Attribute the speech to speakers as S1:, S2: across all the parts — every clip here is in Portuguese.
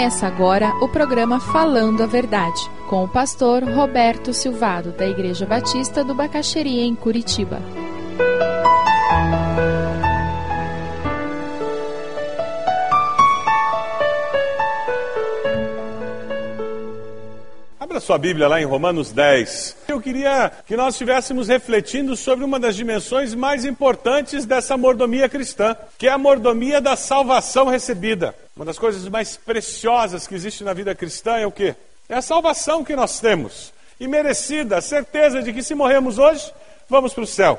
S1: Começa agora o programa Falando a Verdade, com o pastor Roberto Silvado, da Igreja Batista do Bacaxeria, em Curitiba.
S2: Abra sua Bíblia lá em Romanos 10. Eu queria que nós estivéssemos refletindo sobre uma das dimensões mais importantes dessa mordomia cristã, que é a mordomia da salvação recebida. Uma das coisas mais preciosas que existe na vida cristã é o quê? É a salvação que nós temos. E merecida, a certeza de que se morremos hoje, vamos para o céu.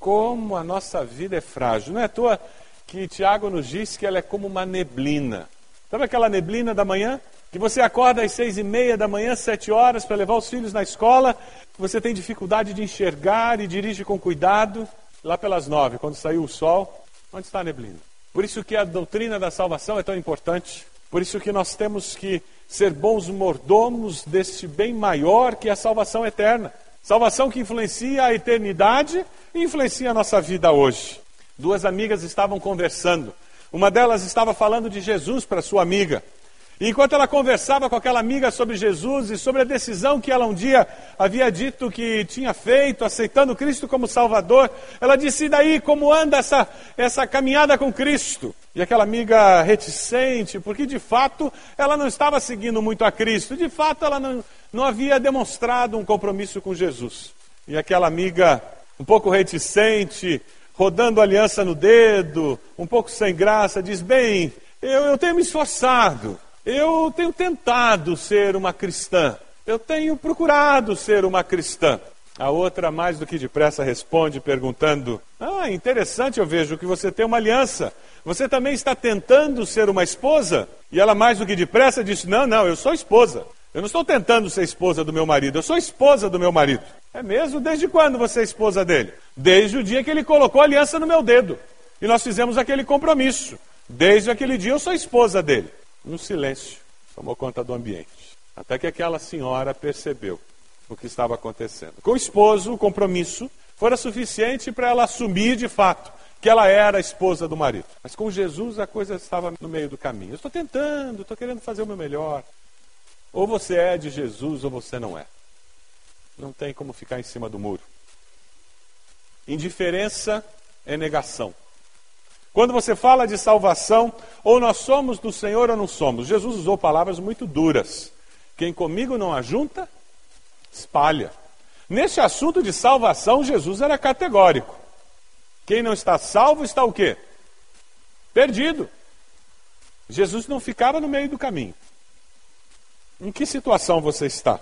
S2: Como a nossa vida é frágil. Não é à toa que Tiago nos diz que ela é como uma neblina. Sabe aquela neblina da manhã? Que você acorda às seis e meia da manhã, sete horas, para levar os filhos na escola, você tem dificuldade de enxergar e dirige com cuidado. Lá pelas nove, quando saiu o sol, onde está a neblina? Por isso que a doutrina da salvação é tão importante. Por isso que nós temos que ser bons mordomos deste bem maior que é a salvação eterna. Salvação que influencia a eternidade e influencia a nossa vida hoje. Duas amigas estavam conversando. Uma delas estava falando de Jesus para sua amiga. Enquanto ela conversava com aquela amiga sobre Jesus e sobre a decisão que ela um dia havia dito que tinha feito, aceitando Cristo como Salvador, ela disse: e daí, como anda essa, essa caminhada com Cristo? E aquela amiga reticente, porque de fato ela não estava seguindo muito a Cristo, de fato ela não, não havia demonstrado um compromisso com Jesus. E aquela amiga, um pouco reticente, rodando aliança no dedo, um pouco sem graça, diz: Bem, eu, eu tenho me esforçado. Eu tenho tentado ser uma cristã. Eu tenho procurado ser uma cristã. A outra, mais do que depressa, responde perguntando: Ah, interessante, eu vejo que você tem uma aliança. Você também está tentando ser uma esposa? E ela, mais do que depressa, disse: Não, não, eu sou esposa. Eu não estou tentando ser esposa do meu marido, eu sou esposa do meu marido. É mesmo? Desde quando você é esposa dele? Desde o dia que ele colocou a aliança no meu dedo. E nós fizemos aquele compromisso. Desde aquele dia eu sou esposa dele. Um silêncio tomou conta do ambiente. Até que aquela senhora percebeu o que estava acontecendo. Com o esposo, o compromisso fora suficiente para ela assumir de fato que ela era a esposa do marido. Mas com Jesus a coisa estava no meio do caminho. Eu estou tentando, estou querendo fazer o meu melhor. Ou você é de Jesus ou você não é. Não tem como ficar em cima do muro. Indiferença é negação. Quando você fala de salvação, ou nós somos do Senhor ou não somos. Jesus usou palavras muito duras. Quem comigo não ajunta, espalha. Neste assunto de salvação, Jesus era categórico. Quem não está salvo está o quê? Perdido. Jesus não ficava no meio do caminho. Em que situação você está?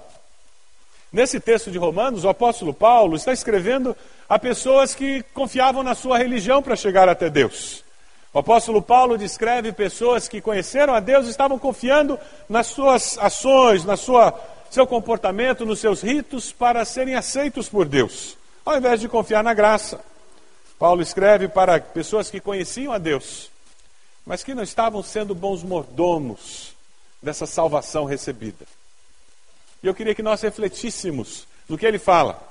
S2: Nesse texto de Romanos, o apóstolo Paulo está escrevendo a pessoas que confiavam na sua religião para chegar até Deus. O apóstolo Paulo descreve pessoas que conheceram a Deus e estavam confiando nas suas ações, na sua seu comportamento, nos seus ritos para serem aceitos por Deus, ao invés de confiar na graça. Paulo escreve para pessoas que conheciam a Deus, mas que não estavam sendo bons mordomos dessa salvação recebida. E eu queria que nós refletíssemos no que ele fala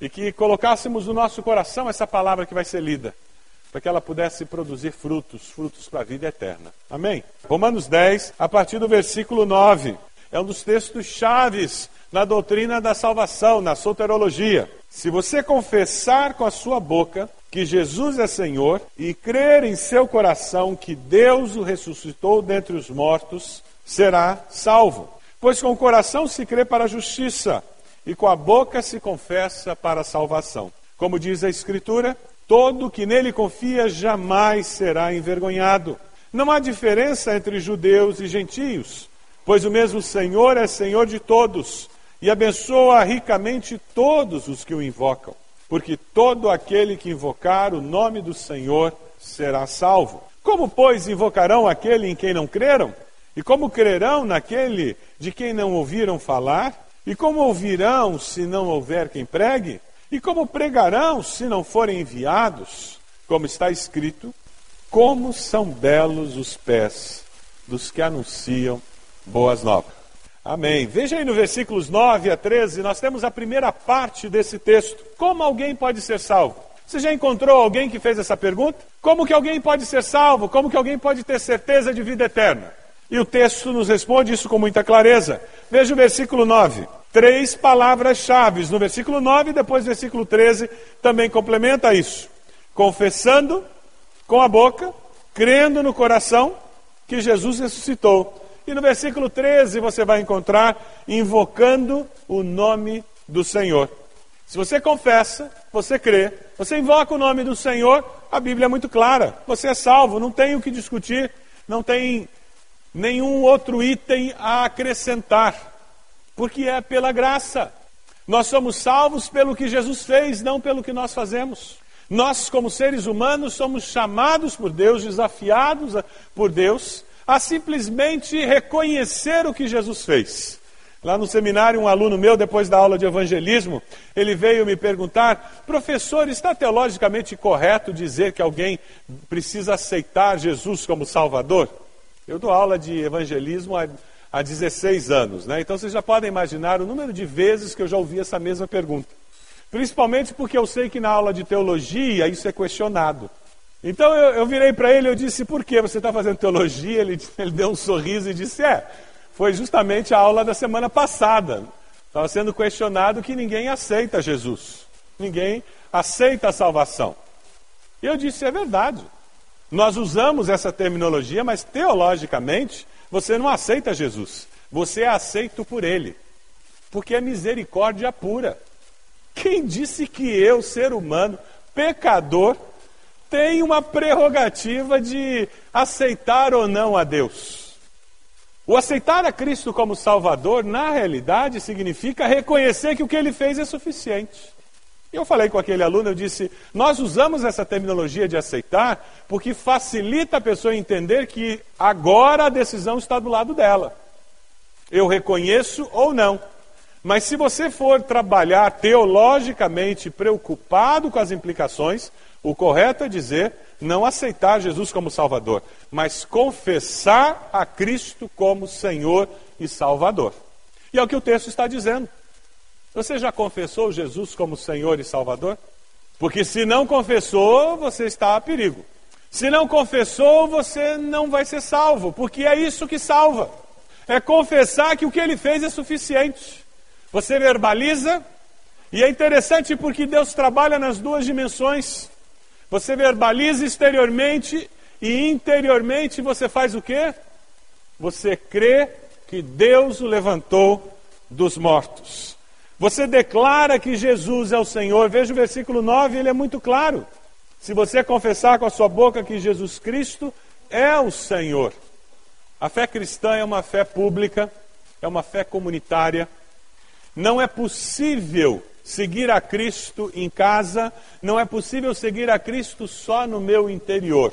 S2: e que colocássemos no nosso coração essa palavra que vai ser lida, para que ela pudesse produzir frutos, frutos para a vida eterna. Amém? Romanos 10, a partir do versículo 9. É um dos textos chaves na doutrina da salvação, na soterologia. Se você confessar com a sua boca que Jesus é Senhor e crer em seu coração que Deus o ressuscitou dentre os mortos, será salvo. Pois com o coração se crê para a justiça e com a boca se confessa para a salvação. Como diz a Escritura, todo que nele confia jamais será envergonhado. Não há diferença entre judeus e gentios, pois o mesmo Senhor é Senhor de todos e abençoa ricamente todos os que o invocam. Porque todo aquele que invocar o nome do Senhor será salvo. Como, pois, invocarão aquele em quem não creram? E como crerão naquele de quem não ouviram falar? E como ouvirão se não houver quem pregue? E como pregarão se não forem enviados? Como está escrito: Como são belos os pés dos que anunciam boas novas. Amém. Veja aí no versículos 9 a 13, nós temos a primeira parte desse texto. Como alguém pode ser salvo? Você já encontrou alguém que fez essa pergunta? Como que alguém pode ser salvo? Como que alguém pode ter certeza de vida eterna? E o texto nos responde isso com muita clareza. Veja o versículo 9. Três palavras-chave. No versículo 9 e depois versículo 13 também complementa isso. Confessando com a boca, crendo no coração que Jesus ressuscitou. E no versículo 13 você vai encontrar invocando o nome do Senhor. Se você confessa, você crê, você invoca o nome do Senhor, a Bíblia é muito clara. Você é salvo, não tem o que discutir, não tem nenhum outro item a acrescentar, porque é pela graça. Nós somos salvos pelo que Jesus fez, não pelo que nós fazemos. Nós, como seres humanos, somos chamados por Deus, desafiados por Deus, a simplesmente reconhecer o que Jesus fez. Lá no seminário, um aluno meu, depois da aula de evangelismo, ele veio me perguntar: professor, está teologicamente correto dizer que alguém precisa aceitar Jesus como Salvador? Eu dou aula de evangelismo há, há 16 anos, né? então vocês já podem imaginar o número de vezes que eu já ouvi essa mesma pergunta. Principalmente porque eu sei que na aula de teologia isso é questionado. Então eu, eu virei para ele e disse: por que você está fazendo teologia? Ele, ele deu um sorriso e disse: é foi justamente a aula da semana passada. Estava sendo questionado que ninguém aceita Jesus. Ninguém aceita a salvação. E eu disse: é verdade. Nós usamos essa terminologia, mas teologicamente você não aceita Jesus. Você é aceito por Ele. Porque é misericórdia pura. Quem disse que eu, ser humano, pecador, tenho uma prerrogativa de aceitar ou não a Deus? O aceitar a Cristo como Salvador, na realidade, significa reconhecer que o que ele fez é suficiente. E eu falei com aquele aluno, eu disse: nós usamos essa terminologia de aceitar porque facilita a pessoa entender que agora a decisão está do lado dela. Eu reconheço ou não. Mas se você for trabalhar teologicamente preocupado com as implicações, o correto é dizer não aceitar Jesus como Salvador, mas confessar a Cristo como Senhor e Salvador. E é o que o texto está dizendo. Você já confessou Jesus como Senhor e Salvador? Porque se não confessou, você está a perigo. Se não confessou, você não vai ser salvo, porque é isso que salva. É confessar que o que ele fez é suficiente. Você verbaliza, e é interessante porque Deus trabalha nas duas dimensões. Você verbaliza exteriormente e interiormente você faz o quê? Você crê que Deus o levantou dos mortos. Você declara que Jesus é o Senhor. Veja o versículo 9, ele é muito claro. Se você confessar com a sua boca que Jesus Cristo é o Senhor. A fé cristã é uma fé pública, é uma fé comunitária. Não é possível seguir a Cristo em casa, não é possível seguir a Cristo só no meu interior.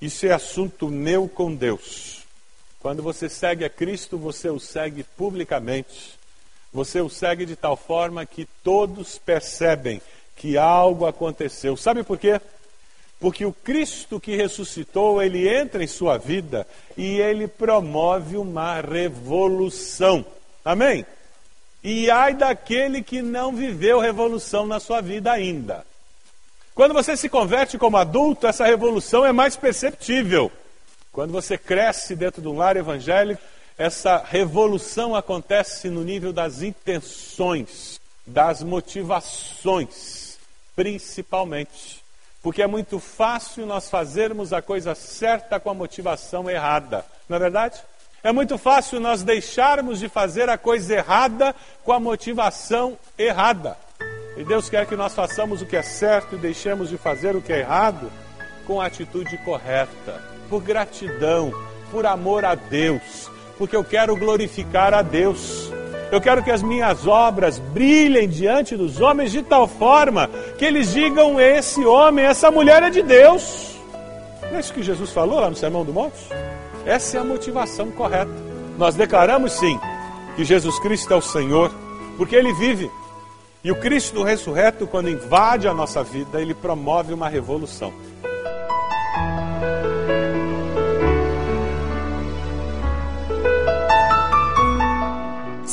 S2: Isso é assunto meu com Deus. Quando você segue a Cristo, você o segue publicamente. Você o segue de tal forma que todos percebem que algo aconteceu. Sabe por quê? Porque o Cristo que ressuscitou, ele entra em sua vida e ele promove uma revolução. Amém? E ai daquele que não viveu revolução na sua vida ainda. Quando você se converte como adulto, essa revolução é mais perceptível. Quando você cresce dentro de um lar evangélico, essa revolução acontece no nível das intenções, das motivações, principalmente. Porque é muito fácil nós fazermos a coisa certa com a motivação errada, não é verdade? É muito fácil nós deixarmos de fazer a coisa errada com a motivação errada. E Deus quer que nós façamos o que é certo e deixemos de fazer o que é errado com a atitude correta, por gratidão, por amor a Deus, porque eu quero glorificar a Deus. Eu quero que as minhas obras brilhem diante dos homens de tal forma que eles digam: esse homem, essa mulher é de Deus. Não é isso que Jesus falou lá no Sermão do Monte? Essa é a motivação correta. Nós declaramos sim que Jesus Cristo é o Senhor, porque Ele vive. E o Cristo ressurreto, quando invade a nossa vida, ele promove uma revolução.